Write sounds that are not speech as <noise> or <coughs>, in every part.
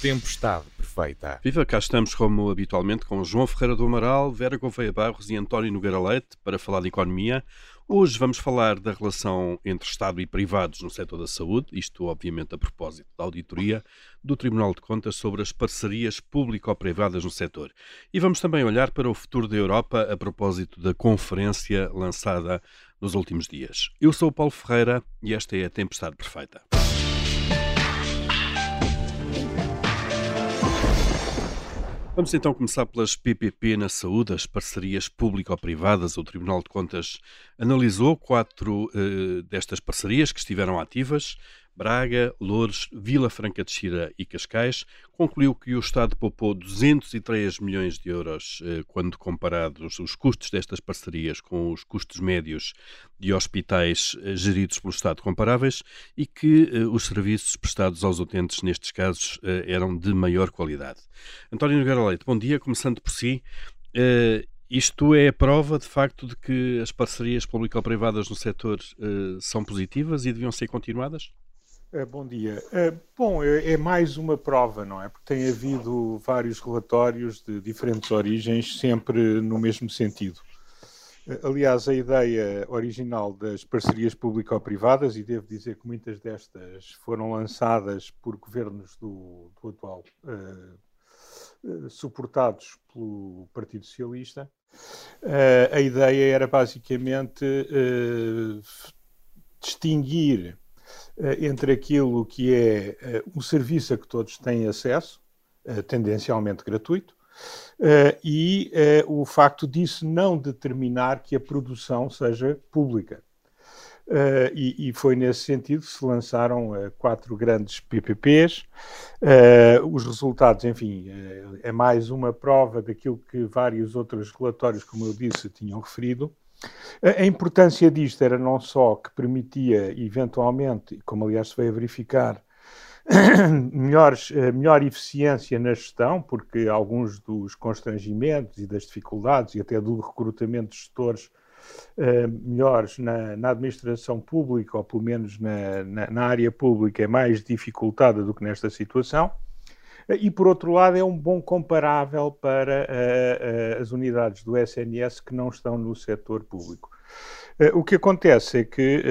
Tempestade perfeita. Viva, cá estamos como habitualmente com João Ferreira do Amaral, Vera Gouveia Barros e António Nogueira Leite para falar de economia. Hoje vamos falar da relação entre Estado e privados no setor da saúde, isto obviamente a propósito da auditoria do Tribunal de Contas sobre as parcerias público-privadas no setor. E vamos também olhar para o futuro da Europa a propósito da conferência lançada nos últimos dias. Eu sou o Paulo Ferreira e esta é a Tempestade Perfeita. Vamos então começar pelas PPP na saúde, as parcerias público-privadas. O Tribunal de Contas analisou quatro uh, destas parcerias que estiveram ativas Braga, Louros, Vila Franca de Xira e Cascais, concluiu que o Estado poupou 203 milhões de euros eh, quando comparados os custos destas parcerias com os custos médios de hospitais eh, geridos pelo Estado comparáveis e que eh, os serviços prestados aos utentes nestes casos eram de maior qualidade. António Nogueira Leite, bom dia, começando por si. Isto é a prova, de facto, de que as parcerias público-privadas no setor são positivas e deviam ser continuadas? Eh, bom dia. Eh, bom, é, é mais uma prova, não é? Porque tem havido vários relatórios de diferentes origens, sempre no mesmo sentido. Eh, aliás, a ideia original das parcerias público-privadas, e devo dizer que muitas destas foram lançadas por governos do, do atual, suportados pelo Partido Socialista, a ideia era basicamente distinguir entre aquilo que é eh, um serviço a que todos têm acesso, eh, tendencialmente gratuito, e o facto disso não determinar que a produção seja pública. E, foi nesse sentido que se lançaram quatro grandes PPPs. Os resultados, enfim, é mais uma prova daquilo que vários outros relatórios, como eu disse, tinham referido, a importância disto era não só que permitia, eventualmente, como aliás se veio a verificar, <coughs> melhores, eh, melhor eficiência na gestão, porque alguns dos constrangimentos e das dificuldades e até do recrutamento de gestores uh, melhores na, na, administração pública, ou pelo menos na, na, na área pública, é mais dificultada do que nesta situação e, por outro lado, é um bom comparável para uh, as unidades do SNS que não estão no setor público. Uh, o que acontece é que,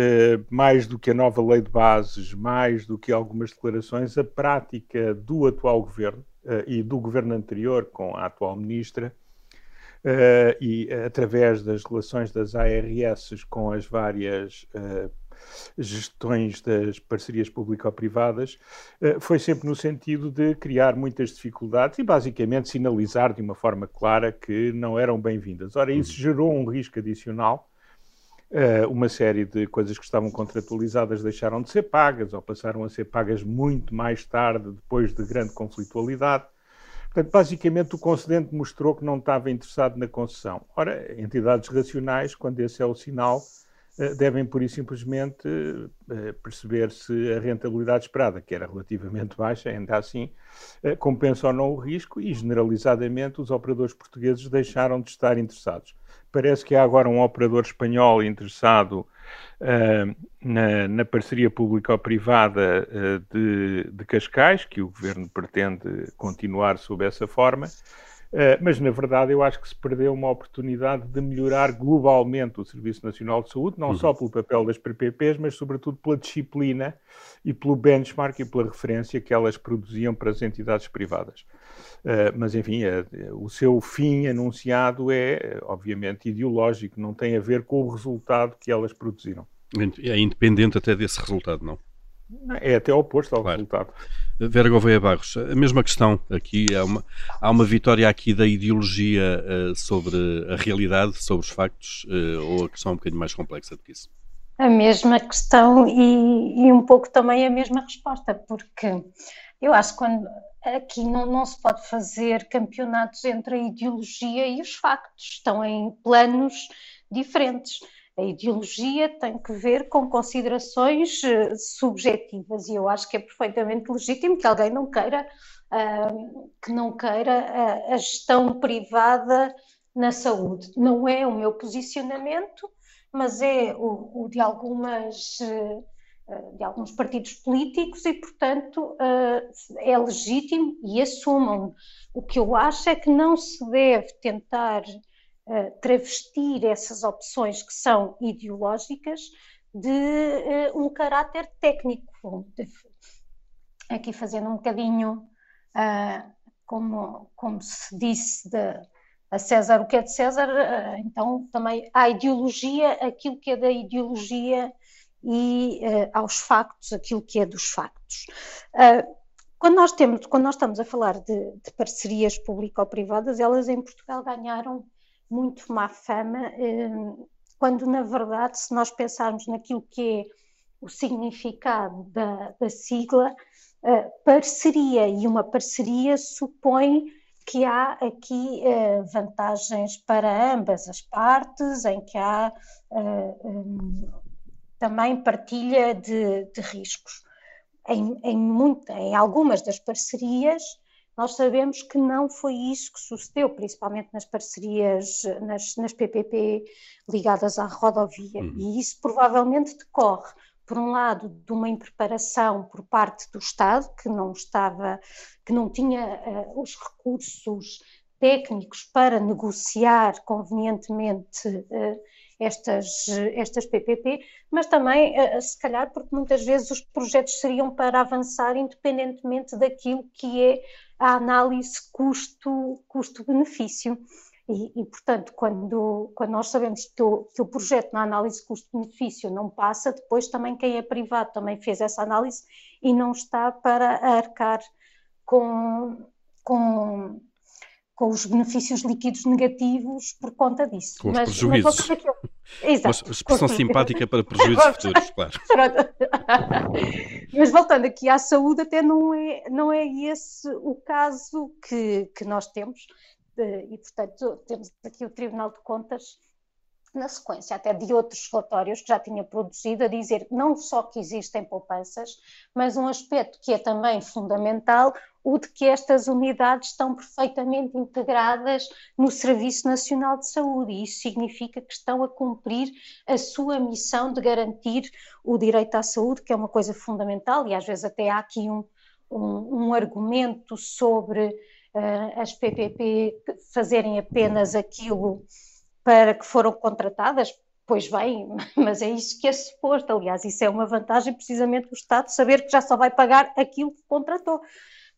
mais do que a nova lei de bases, mais do que algumas declarações, a prática do atual governo e do governo anterior com a atual ministra, e através das relações das ARS com as várias gestões das parcerias público-privadas, eh, foi sempre no sentido de criar muitas dificuldades e basicamente sinalizar de uma forma clara que não eram bem-vindas. Ora, isso uhum. gerou um risco adicional. Uh, uma série de coisas que estavam contratualizadas deixaram de ser pagas ou passaram a ser pagas muito mais tarde, depois de grande conflitualidade. Portanto, basicamente, o concedente mostrou que não estava interessado na concessão. Ora, entidades racionais, quando esse é o sinal, eh, devem, por isso, simplesmente eh, perceber se a rentabilidade esperada, que era relativamente baixa, ainda assim, eh, compensa ou não o risco e, generalizadamente, os operadores portugueses deixaram de estar interessados. Parece que há agora um operador espanhol interessado uh, na, na, parceria público-privada uh, de, de Cascais, que o governo pretende continuar sob essa forma. Uh, mas, na verdade, eu acho que se perdeu uma oportunidade de melhorar globalmente o Serviço Nacional de Saúde, não uhum. só pelo papel das PPPs, mas, sobretudo, pela disciplina e pelo benchmark e pela referência que elas produziam para as entidades privadas. Uh, mas, enfim, é, o seu fim anunciado é, obviamente, ideológico, não tem a ver com o resultado que elas produziram. É independente até desse resultado, não? É até oposto ao claro. resultado. Vera Gouveia Barros, a mesma questão aqui, há uma, há uma vitória aqui da ideologia uh, sobre a realidade, sobre os factos, uh, ou a questão é um bocadinho mais complexa do que isso? A mesma questão e, e um pouco também a mesma resposta, porque eu acho que quando aqui não, não se pode fazer campeonatos entre a ideologia e os factos, estão em planos diferentes. A ideologia tem que ver com considerações uh, subjetivas e eu acho que é perfeitamente legítimo que alguém não queira uh, que não queira a, a gestão privada na saúde. Não é o meu posicionamento, mas é o, o de algumas uh, de alguns partidos políticos e, portanto, é legítimo e assumam. O que eu acho é que não se deve tentar travestir essas opções que são ideológicas de um caráter técnico. Aqui fazendo um bocadinho, como, como se disse, de, a César o que é de César, eh, então também há ideologia, aquilo que é da ideologia e uh, aos factos, aquilo que é dos factos. Uh, quando nós, temos, quando nós estamos a falar de, de parcerias público-privadas, elas em Portugal ganharam muito má fama, uh, quando na verdade, se nós pensarmos naquilo que é o significado da, da sigla, parceria, e uma parceria supõe que há aqui uh, vantagens para ambas as partes, em que há também partilha de, de riscos. Em, em, muita, em algumas das parcerias, nós sabemos que não foi isso que sucedeu, principalmente nas parcerias, nas, nas PPP ligadas à rodovia, uhum. e isso provavelmente decorre por um lado, de uma impreparação por parte do Estado, que não estava, que não tinha uh, os recursos técnicos para negociar convenientemente uh, estas, estas PPP, mas também, uh, se calhar, porque muitas vezes os projetos seriam para avançar independentemente daquilo que é a análise custo-benefício. Custo e, e, portanto, quando, quando nós sabemos que o, que o projeto na análise custo-benefício não passa, depois também quem é privado também fez essa análise e não está para arcar com, com, com os benefícios líquidos negativos por conta disso. Com mas, os prejuízos. Mas Exato. Uma expressão simpática para prejuízos futuros, claro. <laughs> mas voltando aqui à saúde, até não é, não é esse o caso que, que nós temos e, portanto, temos aqui o Tribunal de Contas, na sequência até de outros relatórios que já tinha produzido, a dizer não só que existem poupanças, mas um aspecto que é também fundamental, o de que estas unidades estão perfeitamente integradas no Serviço Nacional de Saúde, e isso significa que estão a cumprir a sua missão de garantir o direito à saúde, que é uma coisa fundamental, e às vezes até há aqui um, um, um argumento sobre uh, as PPP fazerem apenas aquilo para que foram contratadas, pois bem, <laughs> mas é isso que é suposto. Aliás, isso é uma vantagem precisamente do Estado saber que já só vai pagar aquilo que contratou.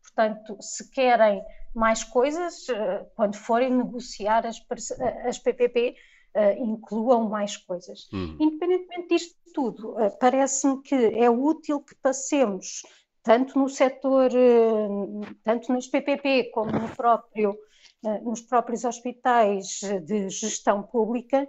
Portanto, se querem mais coisas, eh, quando forem negociar as, as PPP, eh, incluam mais coisas. Hum. Independentemente disto tudo, parece-me que é útil que passemos tanto no setor, eh, tanto nos PPP como no próprio, eh, nos próprios hospitais de gestão pública,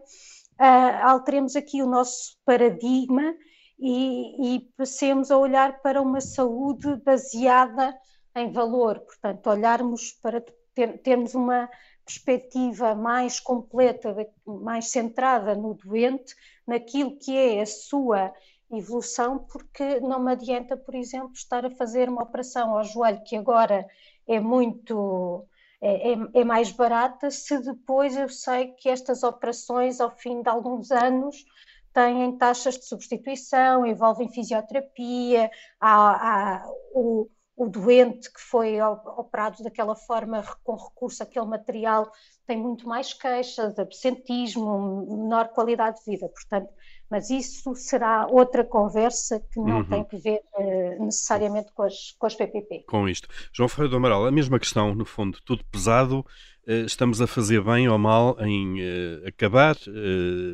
eh, alteremos aqui o nosso paradigma e, e passemos a olhar para uma saúde baseada em valor, portanto, olharmos para ter, termos uma perspectiva mais completa, mais centrada no doente, naquilo que é a sua evolução, porque não me adianta, por exemplo, estar a fazer uma operação ao joelho que agora é muito. É, é, é, mais barata se depois eu sei que estas operações, ao fim de alguns anos, têm taxas de substituição, envolvem fisioterapia, há, há o, o doente que foi operado daquela forma com recurso àquele material tem muito mais queixas, absentismo, menor qualidade de vida. Portanto, mas isso será outra conversa que não uhum. tem que ver uh, necessariamente com as, com as PPP. Com isto. João Ferreira do Amaral, a mesma questão, no fundo, tudo pesado, uh, estamos a fazer bem ou mal em uh, acabar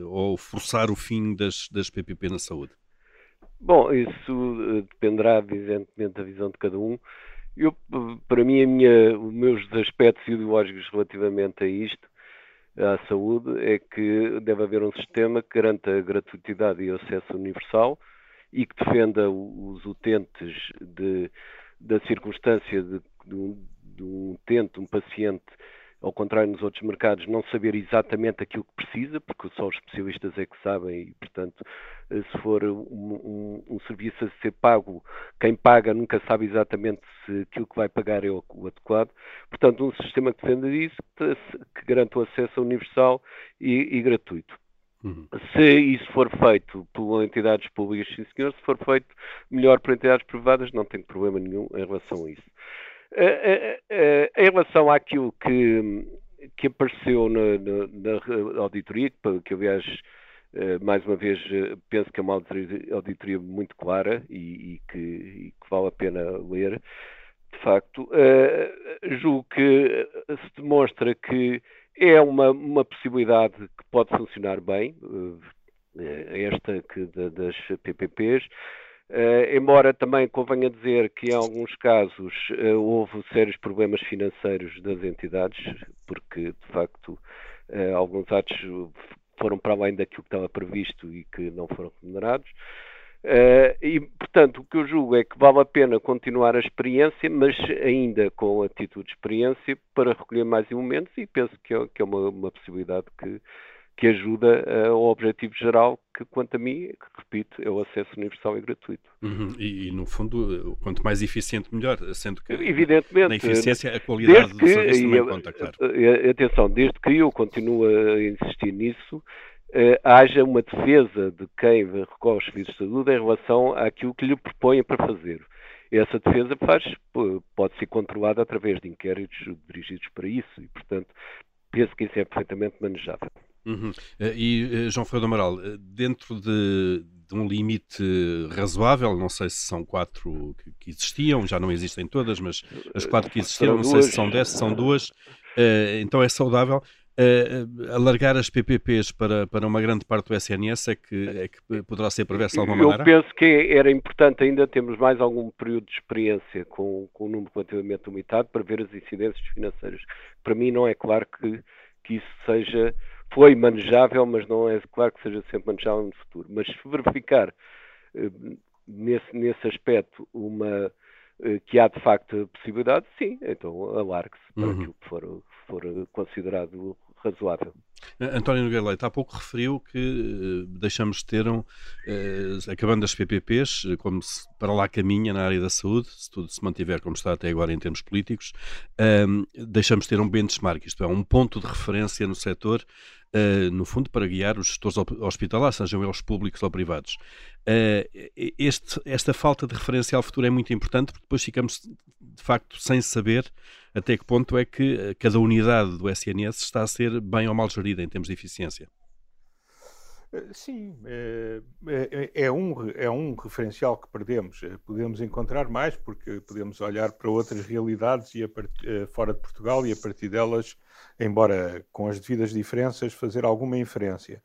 ou forçar o fim das, das PPP na saúde? Bom, isso dependerá, evidentemente, da visão de cada um. Eu, para mim, minha, os meus aspectos ideológicos relativamente a isto à saúde é que deve haver um sistema que garanta a gratuitidade e acesso universal e que defenda os utentes de, da circunstância de, de, um, de um utente, um paciente ao contrário nos outros mercados, não saber exatamente aquilo que precisa, porque só os especialistas é que sabem e, portanto, eh, se for um, um, um, serviço a ser pago, quem paga nunca sabe exatamente se aquilo que vai pagar é o, o adequado. Portanto, um sistema que defenda isso, que garanta o acesso universal e, e gratuito. Uhum. Se isso for feito por entidades públicas, sim senhor, se for feito melhor por entidades privadas, não tenho problema nenhum em relação a isso. Em relação àquilo que, que apareceu na, na, na auditoria, que aliás, eh, mais uma vez, eh, penso que é uma auditoria muito clara e, e, que, e que, vale a pena ler, de facto, julgo que se demonstra que é uma, uma possibilidade que pode funcionar bem, esta que, das PPPs, Uh, embora também convenha dizer que em alguns casos uh, houve sérios problemas financeiros das entidades, porque de facto uh, alguns atos foram para além daquilo que estava previsto e que não foram remunerados. e, portanto, o que eu julgo é que vale a pena continuar a experiência, mas ainda com atitude de experiência, para recolher mais elementos e penso que é, que é uma, uma possibilidade que, que ajuda uh, ao objetivo geral, que quanto a mim, repito, é o acesso universal e gratuito. Uhum. E, e, no fundo, quanto mais eficiente, melhor, sendo que Evidentemente, na eficiência a qualidade do serviço também conta, claro. Atenção, desde que eu continuo a insistir nisso, uh, haja uma defesa de quem recorre aos serviços de saúde em relação àquilo que lhe propõem para fazer. Essa defesa faz, pode ser controlada através de inquéritos dirigidos para isso e, portanto, penso que isso é perfeitamente manejável. Uhum. Eh, e, eh, João Ferreira Amaral, eh, dentro de, de, um limite razoável, não sei se são quatro que, existiam, já não existem todas, mas as quatro que existiram, não sei se são dez, se são duas, então é saudável. alargar as PPPs para, para uma grande parte do SNS é que, é que poderá ser preverso de alguma maneira? Eu penso que era importante ainda termos mais algum período de experiência com, com um número relativamente limitado para ver as incidências financeiras. Para mim não é claro que, que isso seja foi manejável, mas não é claro que seja sempre manejável no futuro. Mas se verificar eh, nesse, nesse aspecto uma eh, que há de facto possibilidade, sim, então alargue-se para uhum. aquilo que for, for considerado razoável. António Nogueira Leite, há pouco referiu que uh, deixamos de ter, um, uh, acabando as PPPs, uh, como se para lá caminha na área da saúde, se tudo se mantiver como está até agora em termos políticos, deixamos de ter um benchmark, isto é, um ponto de referência no setor uh, no fundo, para guiar os gestores hospitalares, sejam eles públicos ou privados. Uh, este, esta falta de referencial futuro é muito importante porque depois ficamos, de facto, sem saber até que ponto é que eh, cada unidade do SNS está a ser bem ou mal gerida em termos de eficiência. Sim, é, é, é, um, é um referencial que perdemos. Podemos encontrar mais, porque podemos olhar para outras realidades e fora de Portugal e a partir delas embora com as devidas diferenças, fazer alguma inferência.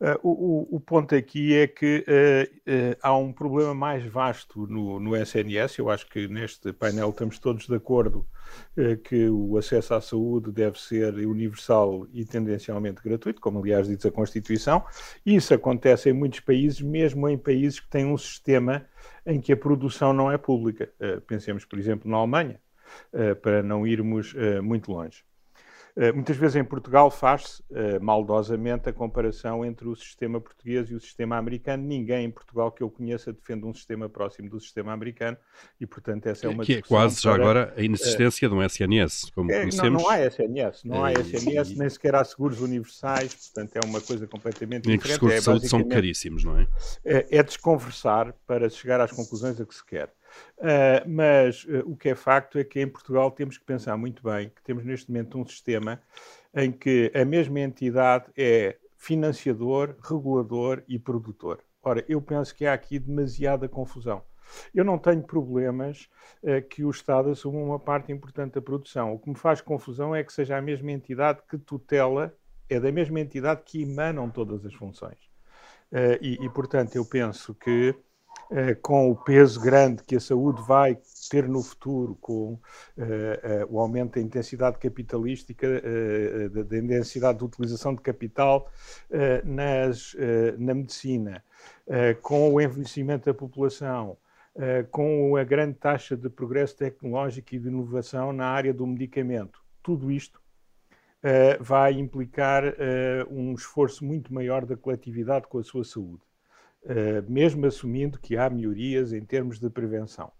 Uh, o, o, ponto aqui é que uh, uh, há um problema mais vasto no, no, SNS. Eu acho que neste painel estamos todos de acordo que o acesso à saúde deve ser universal e tendencialmente gratuito, como aliás diz a Constituição. Isso acontece em muitos países, mesmo em países que têm um sistema em que a produção não é pública. pensemos, por exemplo, na Alemanha, para não irmos muito longe. Eh, muitas vezes em Portugal faz-se uh, maldosamente a comparação entre o sistema português e o sistema americano. Ninguém em Portugal que eu conheça defende um sistema próximo do sistema americano e, portanto, essa é uma Que é quase já agora a inexistência uh, de um SNS, como é, conhecemos. Não, não há SNS, não há SNS, nem sequer há seguros universais, portanto é uma coisa completamente diferente. Que os seguros é, de saúde são caríssimos, não é? É, é desconversar para chegar às conclusões a que se quer. Uh, mas uh, o que é facto é que em Portugal temos que pensar muito bem que temos neste momento um sistema em que a mesma entidade é financiador, regulador e produtor. Ora, eu penso que há aqui demasiada confusão. Eu não tenho problemas uh, que o Estado assuma uma parte importante da produção. O que me faz confusão é que seja a mesma entidade que tutela, é da mesma entidade que emanam todas as funções. E, e, portanto, eu penso que eh, com o peso grande que a saúde vai ter no futuro, com eh, eh, o aumento da intensidade capitalística, da intensidade de utilização de capital nas, na medicina, com o envelhecimento da população, com a grande taxa de progresso tecnológico e de inovação na área do medicamento. Tudo isto vai implicar um esforço muito maior da coletividade com a sua saúde. Eh, mesmo assumindo que há melhorias em termos de prevenção.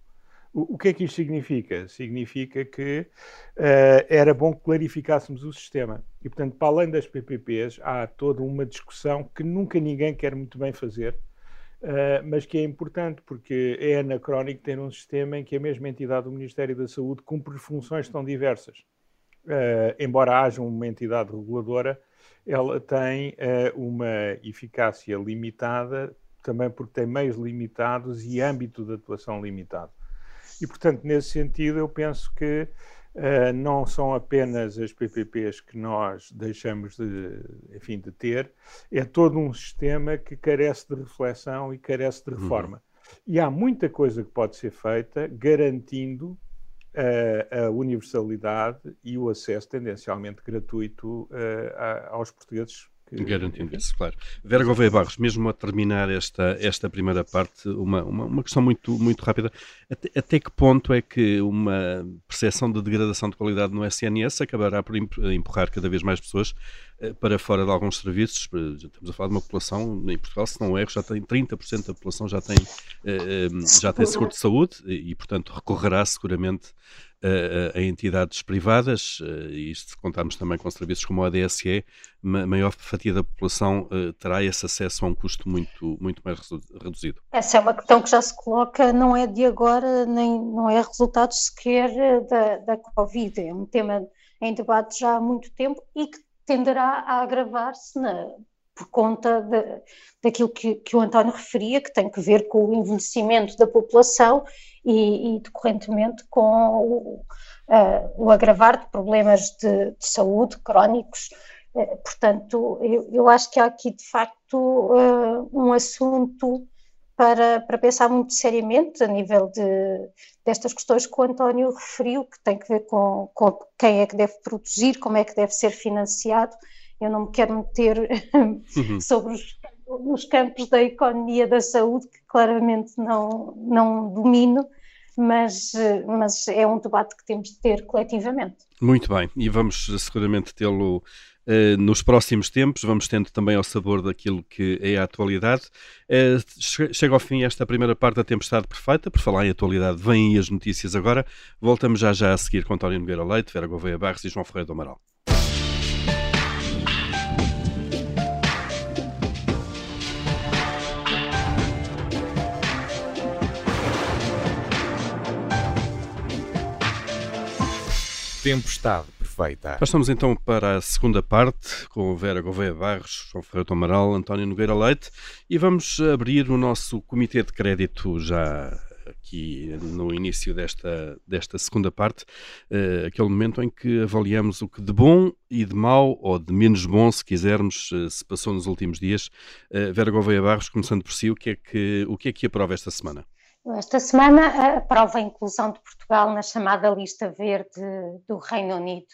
O, que é que isto significa? Significa que uh, era bom que clarificássemos o sistema. E, portanto, para além das PPPs, há toda uma discussão que nunca ninguém quer muito bem fazer, uh, mas que é importante, porque é anacrónico ter um sistema em que a mesma entidade do Ministério da Saúde cumpre funções tão diversas. Uh, embora haja uma entidade reguladora, ela tem uma eficácia limitada, também porque tem meios limitados e âmbito de atuação limitado. E, portanto, nesse sentido, eu penso que uh, não são apenas as PPPs que nós deixamos de, enfim, de ter, é todo um sistema que carece de reflexão e carece de reforma. Uhum. E há muita coisa que pode ser feita garantindo uh, a universalidade e o acesso tendencialmente gratuito uh, a, aos portugueses Garantindo isso, claro. Vera Gouveia Barros, mesmo a terminar esta, esta primeira parte, uma, uma, uma questão muito, muito rápida. Até, até, que ponto é que uma percepção de degradação de qualidade no SNS acabará por empurrar cada vez mais pessoas eh, para fora de alguns serviços? Já estamos a falar de uma população, em Portugal, se não erro, já tem 30% da população já tem, eh, eh, já tem seguro de saúde e, portanto, recorrerá seguramente a, a, entidades privadas, eh, e se contarmos também com serviços como a DSE, maior fatia da população eh, terá esse acesso a um custo muito, muito mais reduzido. Essa é uma questão que já se coloca, não é de agora, nem não é resultado sequer eh, da, da Covid, é um tema em debate já há muito tempo e que tenderá a agravar-se por conta de, daquilo que, que, o António referia, que tem que ver com o envelhecimento da população e, e decorrentemente com o, uh, o, agravar de problemas de, de saúde crónicos. Uh, portanto, eu, eu, acho que há aqui de facto uh, um assunto para, para pensar muito seriamente a nível de, destas questões que o António referiu, que tem que ver com, com quem é que deve produzir, como é que deve ser financiado eu não me quero meter uhum. <laughs> sobre os, os, campos da economia da saúde, que claramente não, não domino, mas, mas é um debate que temos de ter coletivamente. Muito bem, e vamos seguramente tê-lo uh, nos próximos tempos, vamos tendo também ao sabor daquilo que é a atualidade. Uh, chega ao fim esta primeira parte da Tempestade Perfeita, por falar em atualidade, vêm as notícias agora. Voltamos já já a seguir com António Nogueira Leite, Vera Gouveia Barros e João Ferreira do Amaral. Tempestade perfeita. Passamos então para a segunda parte com Vera Gouveia Barros, João Ferreira Amaral, António Nogueira Leite e vamos abrir o nosso comitê de crédito já aqui no início desta, desta segunda parte, uh, aquele momento em que avaliamos o que de bom e de mau, ou de menos bom, se quisermos, uh, se passou nos últimos dias. Uh, Vera Gouveia Barros, começando por si, o que é que, o que, é que aprova esta semana? Esta semana aprova a inclusão de Portugal na chamada lista verde do Reino Unido,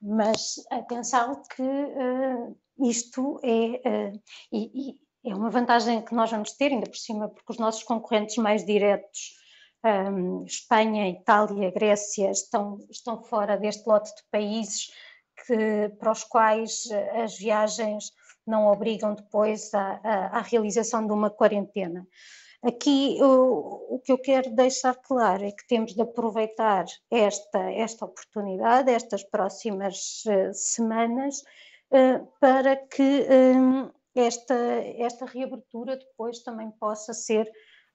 mas atenção que uh, isto é, uh, e, e é uma vantagem que nós vamos ter, ainda por cima, porque os nossos concorrentes mais diretos, um, Espanha, Itália, Grécia, estão, estão fora deste lote de países que, para os quais as viagens não obrigam depois à, à realização de uma quarentena. Aqui o, o, que eu quero deixar claro é que temos de aproveitar esta, esta oportunidade, estas próximas uh, semanas, uh, para que um, esta, esta reabertura depois também possa ser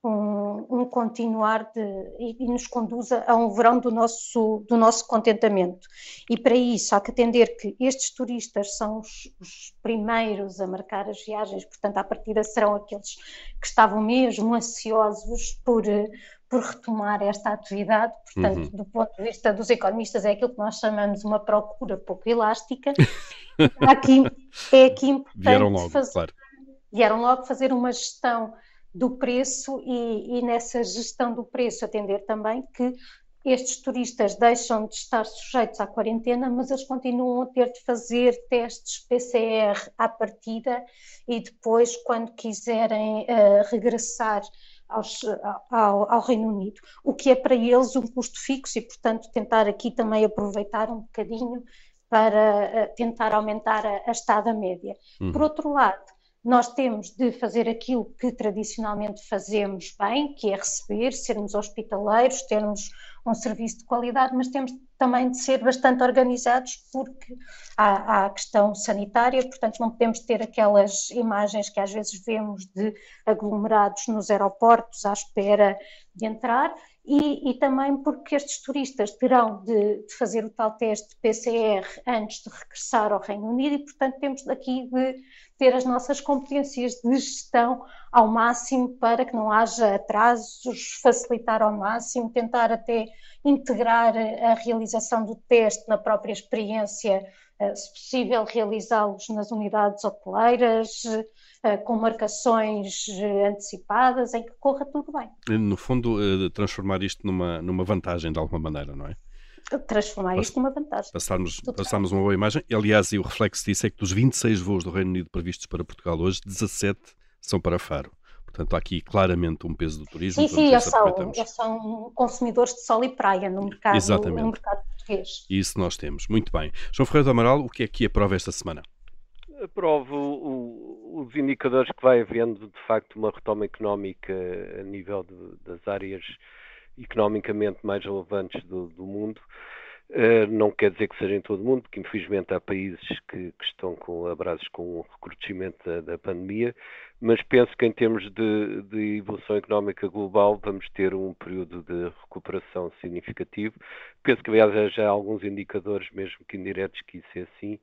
um, um continuar de, e, e, nos conduza a um verão do nosso, do nosso contentamento. E para isso há que atender que estes turistas são os, os primeiros a marcar as viagens, portanto, à partida serão aqueles que estavam mesmo ansiosos por, por retomar esta atividade. Portanto, uhum. do ponto de vista dos economistas, é aquilo que nós chamamos uma procura pouco elástica. <laughs> aqui, é aqui importante Vieram logo, fazer, claro. Vieram logo fazer uma gestão do preço e, e, nessa gestão do preço atender também que estes turistas deixam de estar sujeitos à quarentena, mas eles continuam a ter de fazer testes PCR à partida e depois, quando quiserem uh, regressar aos, ao, ao, Reino Unido, o que é para eles um custo fixo e, portanto, tentar aqui também aproveitar um bocadinho para uh, tentar aumentar a, a estada média. Uhum. Por outro lado, nós temos de fazer aquilo que tradicionalmente fazemos bem, que é receber, sermos hospitaleiros, termos um serviço de qualidade, mas temos também de ser bastante organizados porque há, há, a questão sanitária, portanto não podemos ter aquelas imagens que às vezes vemos de aglomerados nos aeroportos à espera de entrar e, e também porque estes turistas terão de, de, fazer o tal teste PCR antes de regressar ao Reino Unido e portanto temos aqui de ter as nossas competências de gestão ao máximo para que não haja atrasos, facilitar ao máximo, tentar até integrar a realização do teste na própria experiência, eh, se possível realizá-los nas unidades hoteleiras, com marcações eh, antecipadas, em que corra tudo bem. No fundo, transformar isto numa, numa vantagem de alguma maneira, não é? transformar isto numa vantagem. Passarmos, passarmos uma boa imagem. Aliás, e o reflexo disso é que dos 26 voos do Reino Unido previstos para Portugal hoje, 17 são para Faro. Portanto, há aqui claramente um peso do turismo. Sim, sim, eles são, eles são consumidores de sol e praia no mercado, Exatamente. no mercado português. Isso nós temos. Muito bem. João Ferreira do Amaral, o que é que aprova esta semana? Aprovo o, os indicadores que vai havendo, de facto, uma retoma económica a nível de, das áreas economicamente mais relevantes do, do mundo. Uh, não quer dizer que seja em todo o mundo, porque infelizmente há países que, que estão com abraços com o recrudescimento da, da, pandemia, mas penso que em termos de, de, evolução económica global vamos ter um período de recuperação significativo. Penso que aliás já há alguns indicadores, mesmo que indiretos, que isso é assim.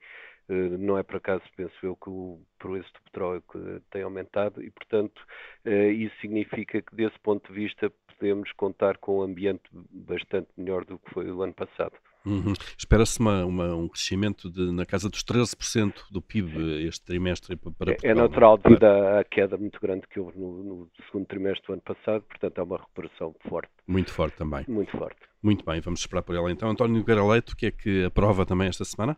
Uh, não é por acaso, penso eu, que o preço do petróleo tem aumentado e, portanto, uh, isso significa que, desse ponto de vista, podemos contar com um ambiente bastante melhor do que foi o ano passado. Uhum. Espera-se um crescimento de, na casa dos 13% do PIB este trimestre para é, Portugal. É natural devido à queda muito grande que houve no, no, segundo trimestre do ano passado, portanto é uma recuperação forte. Muito forte também. Muito forte. Muito bem, vamos esperar por ela então. António Nogueira Leite, o que é que aprova também esta semana?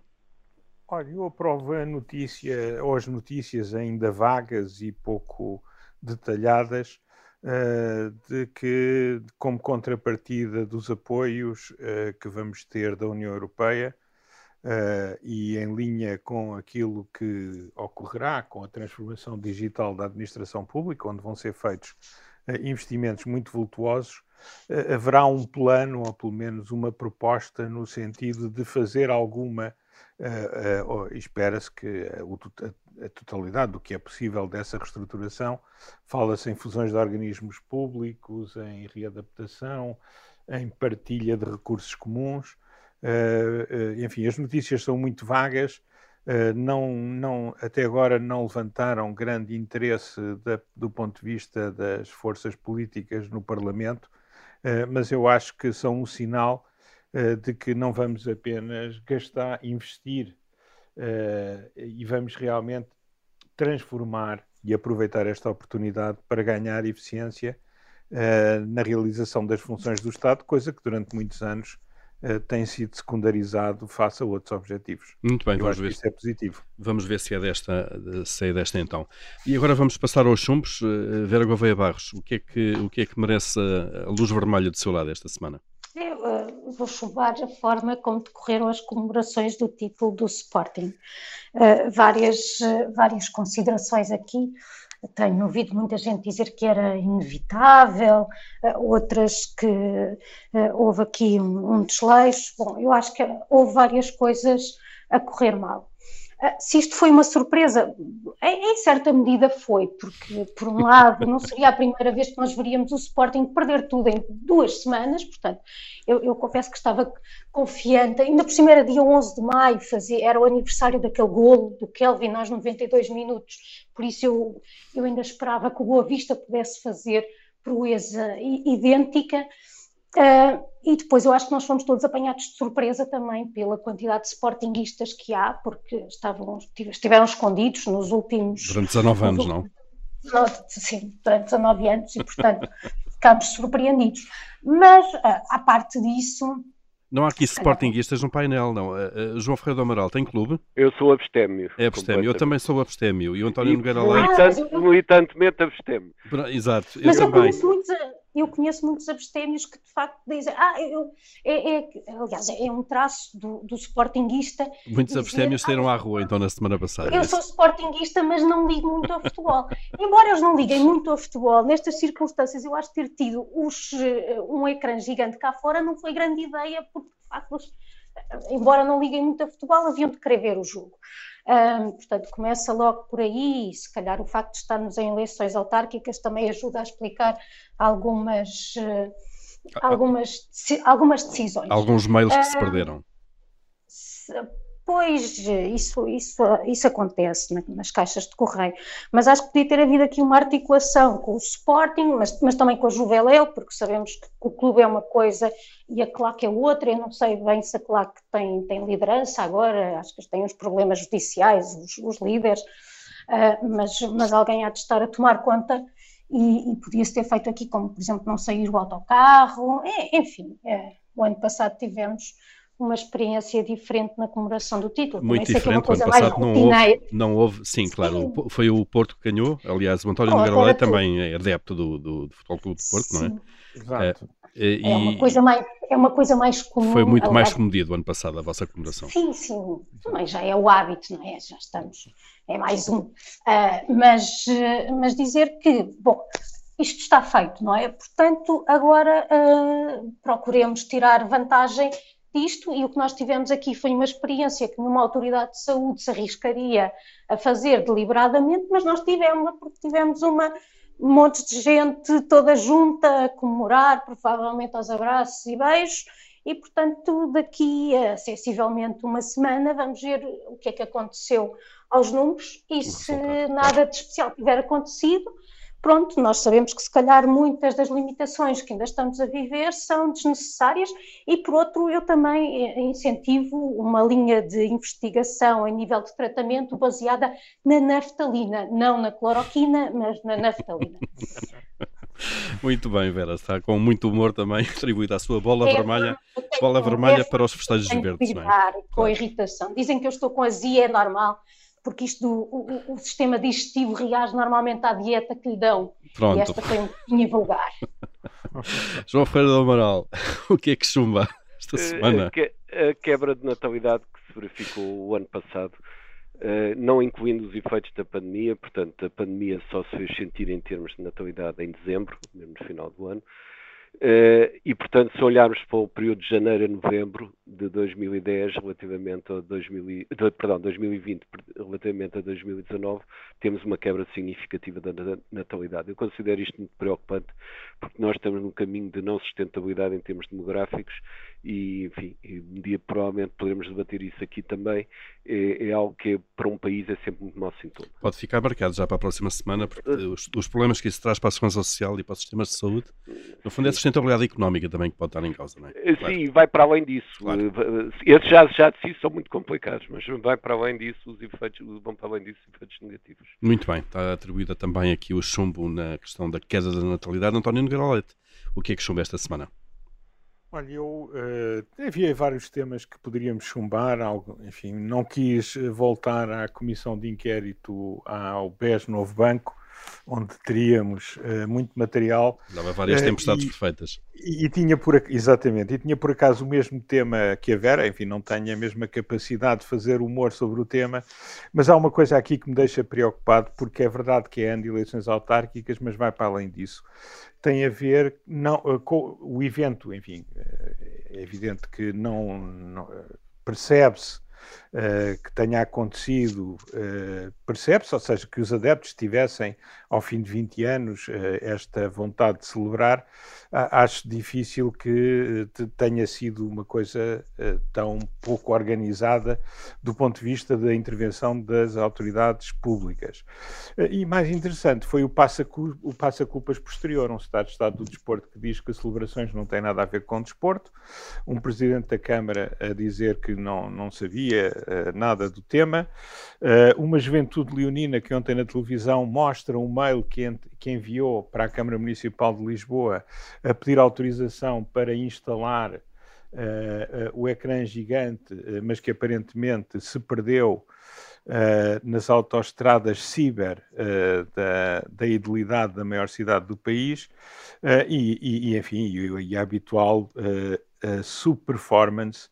Olha, eu aprovo a notícia, ou as notícias ainda vagas e pouco detalhadas, uh, de que, como contrapartida dos apoios uh, que vamos ter da União Europeia, uh, e em linha com aquilo que ocorrerá com a transformação digital da administração pública, onde vão ser feitos investimentos muito vultuosos, haverá um plano, ou pelo menos uma proposta, no sentido de fazer alguma. Uh, uh, Espera-se que a, a totalidade do que é possível dessa reestruturação. Fala-se em fusões de organismos públicos, em readaptação, em partilha de recursos comuns. Uh, enfim, as notícias são muito vagas, não, não, até agora não levantaram grande interesse da, do ponto de vista das forças políticas no Parlamento, mas eu acho que são um sinal de que não vamos apenas gastar, investir Uh, e vamos realmente transformar e aproveitar esta oportunidade para ganhar eficiência uh, na realização das funções do Estado, coisa que durante muitos anos uh, tem sido secundarizado face a outros objetivos. Muito bem, Eu vamos ver. isso é positivo. Vamos ver se é desta, se é desta então. E agora vamos passar aos chumbos. Vera Gouveia Barros, o que é que, o que, é que merece a luz vermelha do seu lado esta semana? Eu uh, vou chumbar a forma como decorreram as comemorações do título do Sporting. Uh, várias, uh, várias considerações aqui. Tenho ouvido muita gente dizer que era inevitável, outras que houve aqui um, um desleixo. Bom, eu acho que houve várias coisas a correr mal. Ah, se isto foi uma surpresa, em certa medida foi, porque, por um lado, não seria a primeira vez que nós veríamos o Sporting perder tudo em duas semanas, portanto, eu, eu confesso que estava confiante, ainda por cima era dia 11 de maio, fazia, era o aniversário daquele golo do Kelvin aos 92 minutos, por isso eu, eu ainda esperava que o Boa Vista pudesse fazer proeza idêntica, Uh, e depois eu acho que nós fomos todos apanhados de surpresa também pela quantidade de sportinguistas que há, porque estavam, estiveram escondidos nos últimos. Durante 19 anos, não? Sim, durante 19 anos, e portanto <laughs> ficámos surpreendidos. Mas, uh, à parte disso. Não há aqui sportinguistas no painel, não. Uh, João Ferreira do Amaral tem clube? Eu sou abstémio. É abstémio, eu também sou abstémio. E o António e Nogueira Leite. Militante, militantemente abstémio. Exato, eu Mas também. eu conheço muitos eu conheço muitos abstémios que de facto dizem, ah, eu, é, é, aliás, é um traço do, do sportinguista. Muitos abstémios saíram à rua então na semana passada. Eu sou sportinguista, mas não ligo muito ao futebol. <laughs> Embora eles não liguem muito ao futebol, nestas circunstâncias eu acho que ter tido os, eh, um ecrã gigante cá fora não foi grande ideia, porque de facto, embora não liguem muito ao futebol, haviam de querer ver o jogo. Um, portanto, começa logo por aí, e se calhar o facto de estarmos em eleições autárquicas também ajuda a explicar algumas, uh, algumas, algumas decisões. Alguns mails que se perderam. Pois, isso, isso, isso acontece nas caixas de correio, mas acho que podia ter havido aqui uma articulação com o Sporting, mas, mas também com a Juveléu, porque sabemos que o clube é uma coisa e a CLAC é outra, eu não sei bem se a CLAC tem, tem liderança agora, acho que tem uns problemas judiciais, os, os líderes, uh, mas, mas alguém há de estar a tomar conta e, e podia-se ter feito aqui, como por exemplo não sair o autocarro, é, enfim, é, o ano passado tivemos uma experiência diferente na comemoração do título. Muito Também diferente, o ano passado não houve, não houve, sim, claro, sim. foi o Porto que ganhou, aliás o António oh, Nogueira Leite também é adepto do, do, do Futebol Clube do Porto, sim. não é? Exato. É, é, uma coisa mais, é uma coisa mais comum. Foi muito mais comedido o ano passado, a vossa comemoração. Sim, sim, também já é o hábito, não é? Já estamos, é mais um. Uh, mas, uh, mas dizer que, bom, isto está feito, não é? Portanto, agora uh, procuremos tirar vantagem disto e o que nós tivemos aqui foi uma experiência que nenhuma autoridade de saúde se arriscaria a fazer deliberadamente, mas nós tivemos, porque tivemos uma, um monte de gente toda junta a comemorar, provavelmente aos abraços e beijos, e portanto daqui a sensivelmente uma semana vamos ver o que é que aconteceu aos números e se nada de especial tiver acontecido, pronto, nós sabemos que se calhar muitas das limitações que ainda estamos a viver são desnecessárias e, por outro, eu também eh, incentivo uma linha de investigação em nível de tratamento baseada na naftalina, não na cloroquina, mas na naftalina. <laughs> Muito bem, Vera, está com muito humor também <laughs> atribuída à sua bola é, vermelha, bola vermelha para os festejos verdes. Não é? Com claro. irritação. Dizem que eu estou com azia, é normal porque isto, o, o, sistema digestivo reage normalmente à dieta que lhe dão. Pronto. E esta foi um pouquinho vulgar. <laughs> João Ferreira do Amaral, <laughs> o que é que chumba esta eh, semana? A quebra de natalidade que se verificou o ano passado, eh, não incluindo os efeitos da pandemia, portanto, a pandemia só se fez sentir em termos de natalidade em dezembro, mesmo no final do ano, e, portanto, se olharmos para o período de janeiro a novembro de 2010 relativamente a 2000, de, perdão, 2020 relativamente a 2019, temos uma quebra significativa da natalidade. Eu considero isto muito preocupante porque nós estamos num caminho de não sustentabilidade em termos demográficos e, enfim, um dia provavelmente poderemos debater isso aqui também. É, é, algo que para um país é sempre muito mau sintoma. Pode ficar marcado já para a próxima semana, porque uh, os, os, problemas que isso traz para a segurança social e para os sistemas de saúde, no fundo, é sustentabilidade económica também que pode estar em causa, não é? Eh, claro. Sim, vai para além disso. Claro. Eh, esses já, já de si são muito complicados, mas vai para além disso, os efeitos, vão para além disso os efeitos negativos. Muito bem, está atribuída também aqui o chumbo na questão da queda da natalidade. António Nogueira Leite, o que é que chumba esta semana? Olha, eu uh, havia vários temas que poderíamos chumbar, algo, enfim, não quis voltar à comissão de inquérito ao BES Novo Banco, onde teríamos uh, muito material. Dava várias uh, tempestades e, perfeitas. E, e, tinha por exatamente, e tinha por acaso o mesmo tema que a Vera, enfim, não tenho a mesma capacidade de fazer humor sobre o tema, mas há uma coisa aqui que me deixa preocupado, porque é verdade que é ano de eleições autárquicas, mas vai para além disso tem a ver não, eh, com o evento, enfim, é evidente que não, não percebe-se uh, que tenha acontecido, uh, percebe-se, ou seja, que os adeptos tivessem, ao fim de 20 anos, uh, esta vontade de celebrar, acho difícil que tenha sido uma coisa tão pouco organizada do ponto de vista da intervenção das autoridades públicas. E mais interessante foi o passa-culpas posterior, um Estado Estado do Desporto que diz que celebrações não têm nada a ver com desporto, um Presidente da Câmara a dizer que não, não sabia uh, nada do tema. Uh, uma juventude leonina que ontem na televisão mostra um mail que, que enviou para a Câmara Municipal de Lisboa a pedir autorização para instalar uh, o ecrã gigante, mas que aparentemente se perdeu uh, nas autoestradas ciber uh, da, da idilidade da maior cidade do país uh, e, e, enfim, e, e a habitual subperformance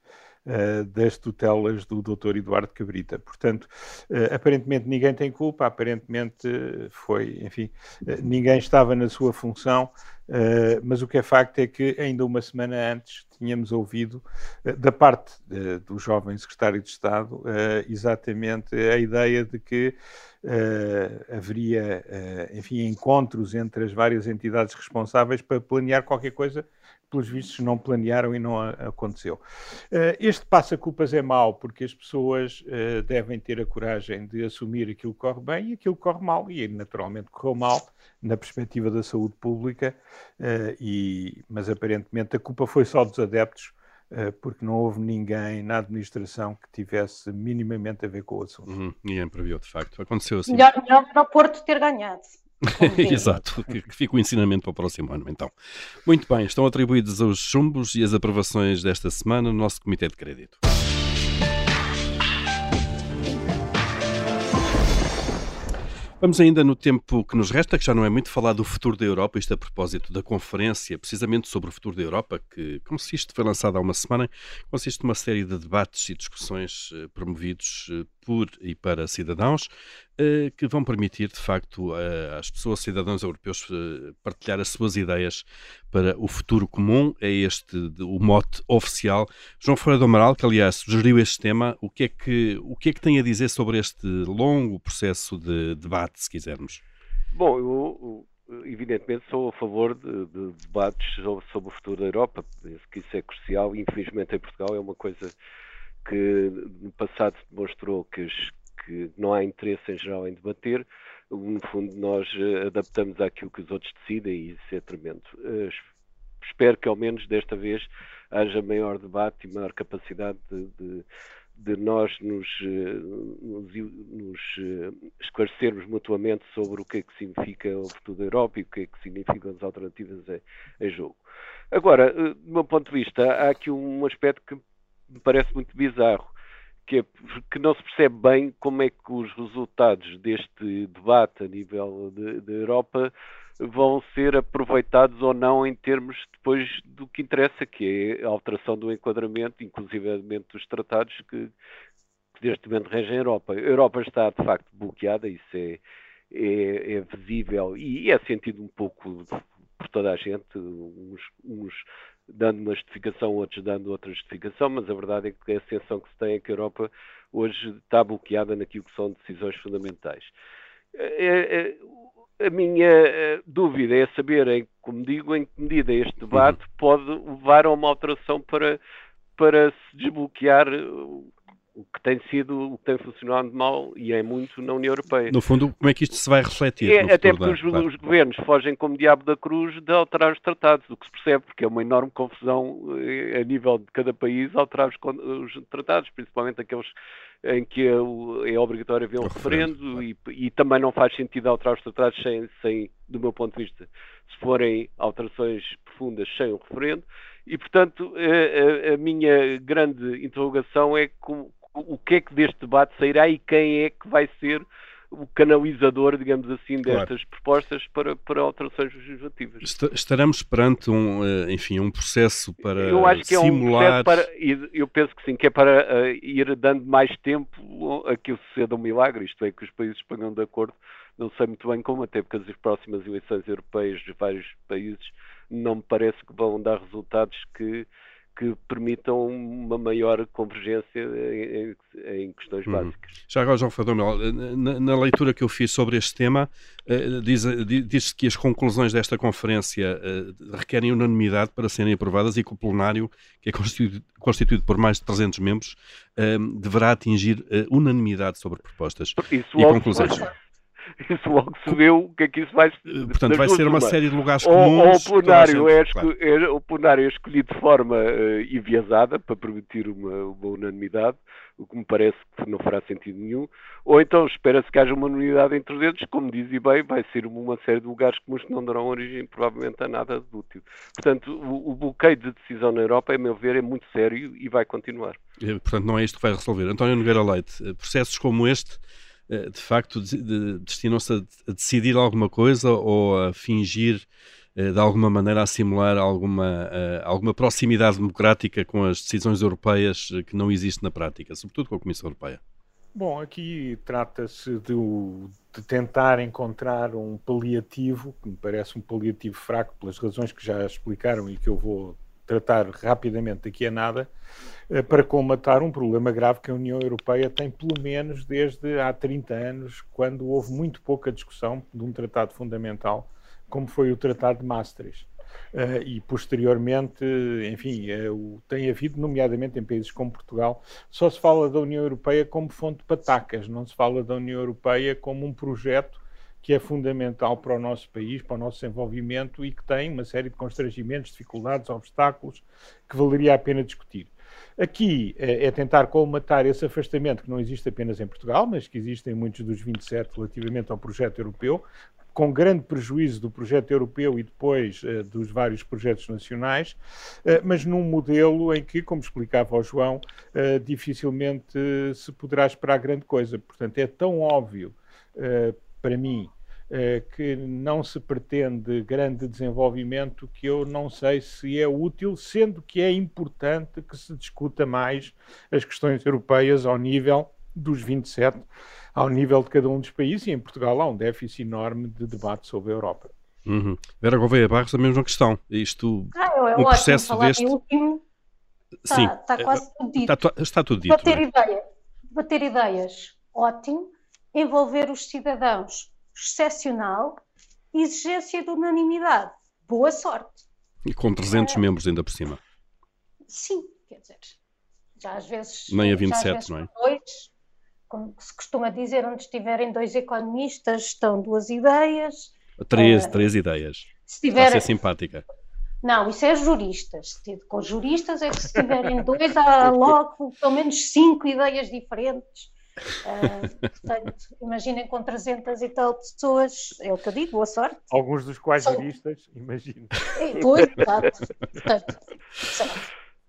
uh, das tutelas do Dr. Eduardo Cabrita. Portanto, uh, aparentemente ninguém tem culpa, aparentemente foi, enfim, uh, ninguém estava na sua função, mas o que é facto é que ainda uma semana antes tínhamos ouvido da parte do jovem secretário de Estado exatamente a ideia de que haveria, enfim, encontros entre as várias entidades responsáveis para planear qualquer coisa pelos vistos, não planearam e não aconteceu. Uh, este passa-culpas é mau, porque as pessoas uh, devem ter a coragem de assumir aquilo que corre bem e aquilo que corre mal, e naturalmente correu mal na perspectiva da saúde pública, uh, e, mas aparentemente a culpa foi só dos adeptos, porque não houve ninguém na administração que tivesse minimamente a ver com o assunto. Uhum, ninguém previu, de facto. Aconteceu assim. Melhor, melhor para o Porto ter ganhado. <laughs> Exato, que, que fica o ensinamento para o próximo ano, então. Muito bem, estão atribuídos os chumbos e as aprovações desta semana no nosso Comitê de Crédito. Vamos ainda no tempo que nos resta, que já não é muito falar do futuro da Europa, isto a propósito da conferência, precisamente sobre o futuro da Europa, que consiste, foi lançada há uma semana, consiste numa série de debates e discussões eh, promovidos eh, por e para cidadãos, eh, que vão permitir, de facto, às pessoas, cidadãos europeus, partilhar as suas ideias para o futuro comum. É este o mote oficial. João Ferreira do Amaral, que aliás sugeriu este tema, o que, é que, o que é que tem a dizer sobre este longo processo de debate, se quisermos? Bom, eu, evidentemente sou a favor de, de debates sobre, sobre, o futuro da Europa. Penso que isso é crucial. Infelizmente em Portugal é uma coisa que no passado se demonstrou que, que não há interesse em geral em debater. No fundo, nós eh, adaptamos àquilo que os outros decidem e isso é tremendo. Eh, espero que ao menos desta vez haja maior debate e maior capacidade de, de, de nós nos, eh, nos, nos, esclarecermos mutuamente sobre o que é que significa o futuro da Europa e o que é que significam as alternativas em, em jogo. Agora, do meu ponto de vista, há aqui um aspecto que me parece muito bizarro, que, é, que não se percebe bem como é que os resultados deste debate a nível da Europa vão ser aproveitados ou não em termos depois do que interessa, que é a alteração do enquadramento, inclusivamente dos tratados que, que neste momento regem a Europa. A Europa está de facto bloqueada, isso é, é, é visível e é sentido um pouco por toda a gente, uns, uns dando uma justificação, outros dando outra justificação, mas a verdade é que a sensação que se tem é que a Europa hoje está bloqueada naquilo que são decisões fundamentais. É, é, a minha eh, dúvida é saber, em, como digo, em que medida este debate uhum. pode levar a uma alteração para, para se desbloquear o que tem sido, o que tem funcionado mal e é muito na União Europeia. No fundo, como é que isto se vai refletir? É, até porque os, claro. os, governos fogem como diabo da cruz de alterar os tratados, o que se percebe, porque é uma enorme confusão eh, a nível de cada país alterar os, os tratados, principalmente aqueles em que é, é obrigatório haver um referendo, referendo claro. e, e, também não faz sentido alterar os tratados sem, sem, do meu ponto de vista, se forem alterações profundas sem um referendo. E, portanto, a, a, a minha grande interrogação é como, o que é que deste debate sairá e quem é que vai ser o canalizador, digamos assim, destas claro. propostas para, para alterações legislativas. Estaremos perante um, eh, enfim, um processo para eu acho que simular... É um para, eu penso que sim, que é para uh, ir dando mais tempo a que suceda um milagre, isto é, que os países ponham de acordo, não sei muito bem como, até porque as próximas eleições europeias de vários países não me parece que vão dar resultados que que permitam uma maior convergência em, em questões hum. básicas. Já agora, João Fadomel, na, na, leitura que eu fiz sobre este tema, uh, diz, diz que as conclusões desta conferência uh, requerem unanimidade para serem aprovadas e que o plenário, que é constituído, constituído por mais de 300 membros, uh, deverá atingir unanimidade sobre propostas Isso e conclusões. <laughs> isso logo se vê o que é que isso vai eh, Portanto, vai ser uma, uma série de lugares comuns. Ou, ou o, plenário é, claro. é, o plenário é escolhido de forma uh, enviesada para permitir uma, uma unanimidade, o que me parece que não fará sentido nenhum, ou então espera-se que haja uma unidade entre os entes, como diz e bem, vai ser uma série de lugares comuns que não darão origem provavelmente a nada de útil. Portanto, o, o bloqueio de decisão na Europa, a meu ver, é muito sério e vai continuar. E, portanto, não é isto que vai resolver. António Nogueira Leite, eh, processos como este, eh, de facto, destinam-se a decidir alguma coisa ou a fingir eh, de alguma maneira a simular alguma, alguma proximidade democrática com as decisões europeias que não existe na prática, sobretudo com a Comissão Europeia? Bom, aqui trata-se de, de, tentar encontrar um paliativo, que me parece um paliativo fraco, pelas razões que já explicaram e que eu vou tratar rapidamente daqui a nada, eh, para colmatar um problema grave que a União Europeia tem, pelo menos desde há 30 anos, quando houve muito pouca discussão de um tratado fundamental, como foi o Tratado de Maastricht. Uh, e posteriormente, enfim, uh, tem havido, nomeadamente em países como Portugal, só se fala da União Europeia como fonte de patacas, não se fala da União Europeia como um projeto que é fundamental para o nosso país, para o nosso desenvolvimento e que tem uma série de constrangimentos, dificuldades, obstáculos que valeria a pena discutir. Aqui é, é tentar colmatar esse afastamento que não existe apenas em Portugal, mas que existe em muitos dos 27 relativamente ao projeto europeu, com grande prejuízo do projeto europeu e depois uh, dos vários projetos nacionais, uh, mas num modelo em que, como explicava o João, uh, dificilmente se poderá esperar grande coisa. Portanto, é tão óbvio para mim que não se pretende grande desenvolvimento que eu não sei se é útil, sendo que é importante que se discuta mais as questões europeias ao nível dos 27 ao nível de cada um dos países, e em Portugal há um déficit enorme de debate sobre a Europa. Uhum. Vera Gouveia Barros, a mesma questão. Isto, ah, o processo deste... último, está, Sim, está quase tudo dito. Está, está tudo dito. Bater, é? ideia, bater ideias, ótimo. Envolver os cidadãos, excepcional. Exigência de unanimidade, boa sorte. E com 300 é... membros ainda por cima. Sim, quer dizer, já às vezes... Nem a 27, não é? Dois, como se costuma dizer, onde estiverem dois economistas, estão duas ideias. Três, uh, três ideias. Se tiver... ser simpática. Não, isso é juristas. Com juristas é que se tiverem dois, há <laughs> logo pelo menos cinco ideias diferentes. Uh, portanto, imaginem com 300 e tal pessoas, é o que eu digo, boa sorte. Alguns dos quais juristas, imagino. Pois, exato. Portanto,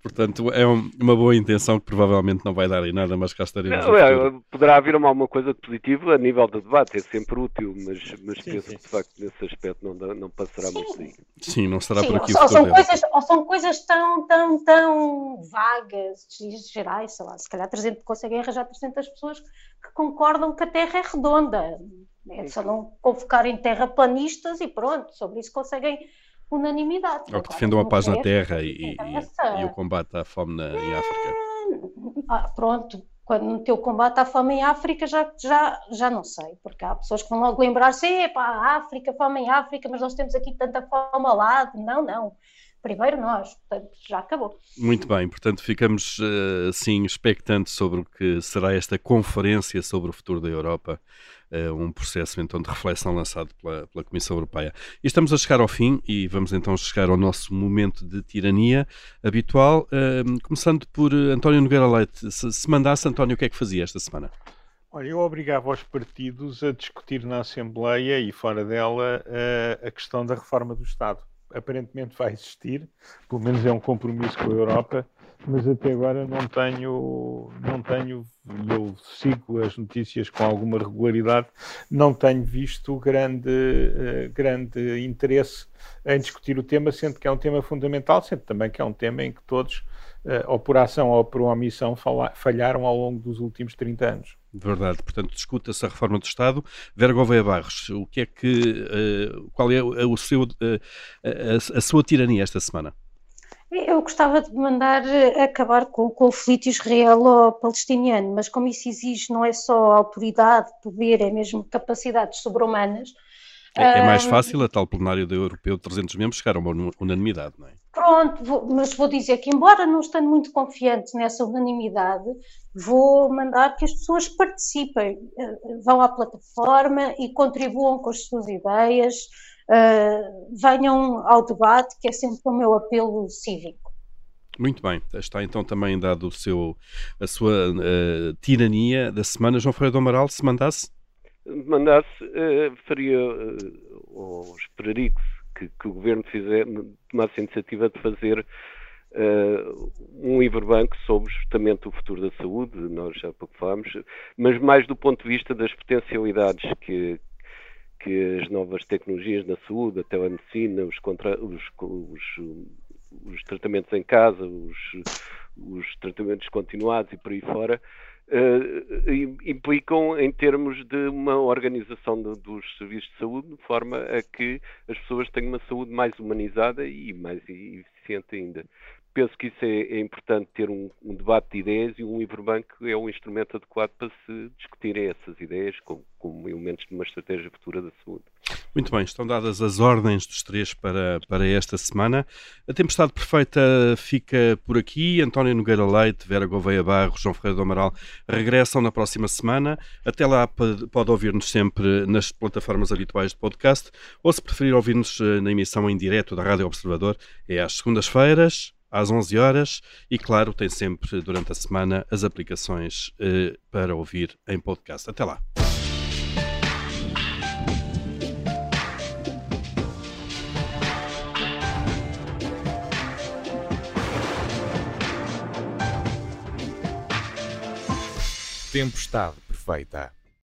Portanto, é uma boa intenção que provavelmente não vai dar em nada, mas cá estaremos. Não, é, poderá haver uma, alguma coisa de positivo a nível de debate, é sempre útil, mas, mas sim, penso sim. que de facto nesse aspecto não, não passará sim. muito daí. Sim, não sim, por aqui. Ou, são coisas, ou são coisas tão, tão, tão vagas, gerais, sei lá, se calhar 300, conseguem arranjar 300 pessoas que concordam que a Terra é redonda. É só não convocarem terraplanistas e pronto, sobre isso conseguem unanimidade. Ou que defendam a paz na terra e, e, e, o combate à fome na, em África. Ah, pronto, quando meteu o combate à fome em África já, já, já não sei, porque há pessoas que vão logo lembrar-se, epá, África, fome em África, mas nós temos aqui tanta fome ao lado. Não, não. Primeiro nós, portanto, já acabou. Muito bem, portanto ficamos assim expectantes sobre o que será esta conferência sobre o futuro da Europa um processo então de reflexão lançado pela, pela, Comissão Europeia. E estamos a chegar ao fim e vamos então chegar ao nosso momento de tirania habitual, uh, começando por António Nogueira Leite. Se, se mandasse, António, o que é que fazia esta semana? Olha, eu obrigava os partidos a discutir na Assembleia e fora dela a questão da reforma do Estado. Aparentemente vai existir, pelo menos é um compromisso com a Europa, mas até agora não tenho, não tenho, eu sigo as notícias com alguma regularidade, não tenho visto grande, uh, grande interesse em discutir o tema, sendo que é um tema fundamental, sendo também que é um tema em que todos, uh, ou por ação ou por omissão, falharam ao longo dos últimos 30 anos. Verdade, portanto, discuta-se a reforma do Estado. Vera Gouveia Barros, o que é que, uh, qual é o seu, a, a sua tirania esta semana? Eu gostava de mandar eh, acabar com o conflito israelo-palestiniano, mas como isso exige não é só autoridade, poder, é mesmo capacidades sobre-humanas, É, é mais fácil a tal plenário do Europeu de 300 membros chegar a uma unanimidade, não é? Pronto, vou, mas vou dizer que, embora não estando muito confiante nessa unanimidade, vou mandar que as pessoas participem, eh, vão à plataforma e contribuam com as suas ideias, uh, venham ao debate, que é sempre o meu apelo cívico. Muito bem, está então também dado o seu, a sua uh, tirania da semana. João Ferreira do Amaral, se mandasse? Mandasse, uh, faria, uh, ou esperaria que, que, o Governo fizer, tomasse a iniciativa de fazer um livro banco sobre justamente o futuro da saúde, nós já há pouco falámos, mas mais do ponto de vista das potencialidades que, que as novas tecnologias na saúde, a telemedicina, os, contra, os, os os tratamentos em casa, os, os tratamentos continuados e por aí fora, uh, implicam em termos de uma organização de, dos serviços de saúde de forma a que as pessoas tenham uma saúde mais humanizada e mais eficiente ainda penso que isso é, é importante ter um, um, debate de ideias e um livro banco é um instrumento adequado para se discutirem essas ideias como, como, elementos de uma estratégia futura da saúde. Muito bem, estão dadas as ordens dos três para, para esta semana. A Tempestade Perfeita fica por aqui. António Nogueira Leite, Vera Gouveia Barros, João Ferreira do Amaral regressam na próxima semana. Até lá pode ouvir-nos sempre nas plataformas habituais de podcast ou se preferir ouvir-nos eh, na emissão em direto da Rádio Observador é às segundas-feiras às 11 horas e, claro, tem sempre durante a semana as aplicações eh, para ouvir em podcast. Até lá. Tempestade perfeita.